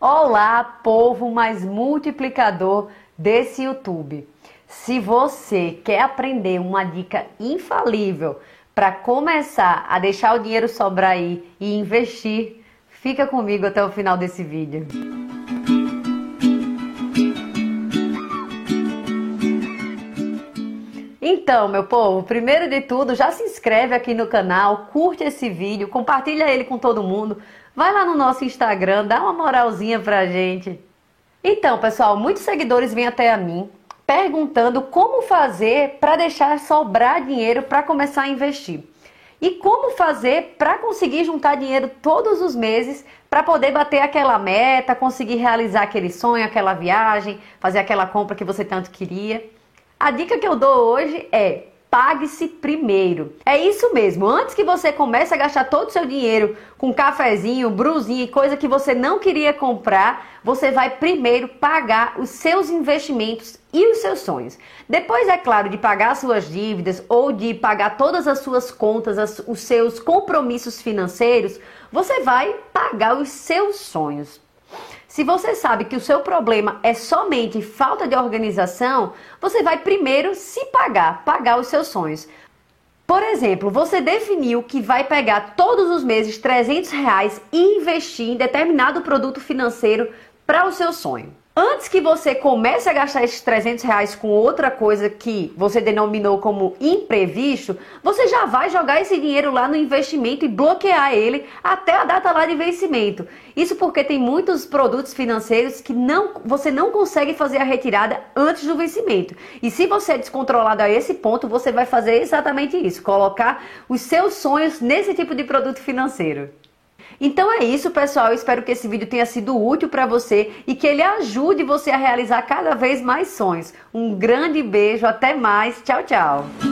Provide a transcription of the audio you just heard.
Olá, povo mais multiplicador desse YouTube. Se você quer aprender uma dica infalível para começar a deixar o dinheiro sobrar aí e investir, fica comigo até o final desse vídeo. Então, meu povo, primeiro de tudo, já se inscreve aqui no canal, curte esse vídeo, compartilha ele com todo mundo. Vai lá no nosso Instagram, dá uma moralzinha pra gente. Então, pessoal, muitos seguidores vêm até a mim perguntando como fazer para deixar sobrar dinheiro para começar a investir. E como fazer para conseguir juntar dinheiro todos os meses para poder bater aquela meta, conseguir realizar aquele sonho, aquela viagem, fazer aquela compra que você tanto queria. A dica que eu dou hoje é pague-se primeiro. É isso mesmo. Antes que você comece a gastar todo o seu dinheiro com cafezinho, brusinha e coisa que você não queria comprar, você vai primeiro pagar os seus investimentos e os seus sonhos. Depois, é claro, de pagar suas dívidas ou de pagar todas as suas contas, as, os seus compromissos financeiros, você vai pagar os seus sonhos. Se você sabe que o seu problema é somente falta de organização, você vai primeiro se pagar, pagar os seus sonhos. Por exemplo, você definiu que vai pegar todos os meses 300 reais e investir em determinado produto financeiro para o seu sonho. Antes que você comece a gastar esses 300 reais com outra coisa que você denominou como imprevisto, você já vai jogar esse dinheiro lá no investimento e bloquear ele até a data lá de vencimento. Isso porque tem muitos produtos financeiros que não, você não consegue fazer a retirada antes do vencimento. E se você é descontrolado a esse ponto, você vai fazer exatamente isso, colocar os seus sonhos nesse tipo de produto financeiro. Então é isso, pessoal. Eu espero que esse vídeo tenha sido útil para você e que ele ajude você a realizar cada vez mais sonhos. Um grande beijo, até mais. Tchau, tchau.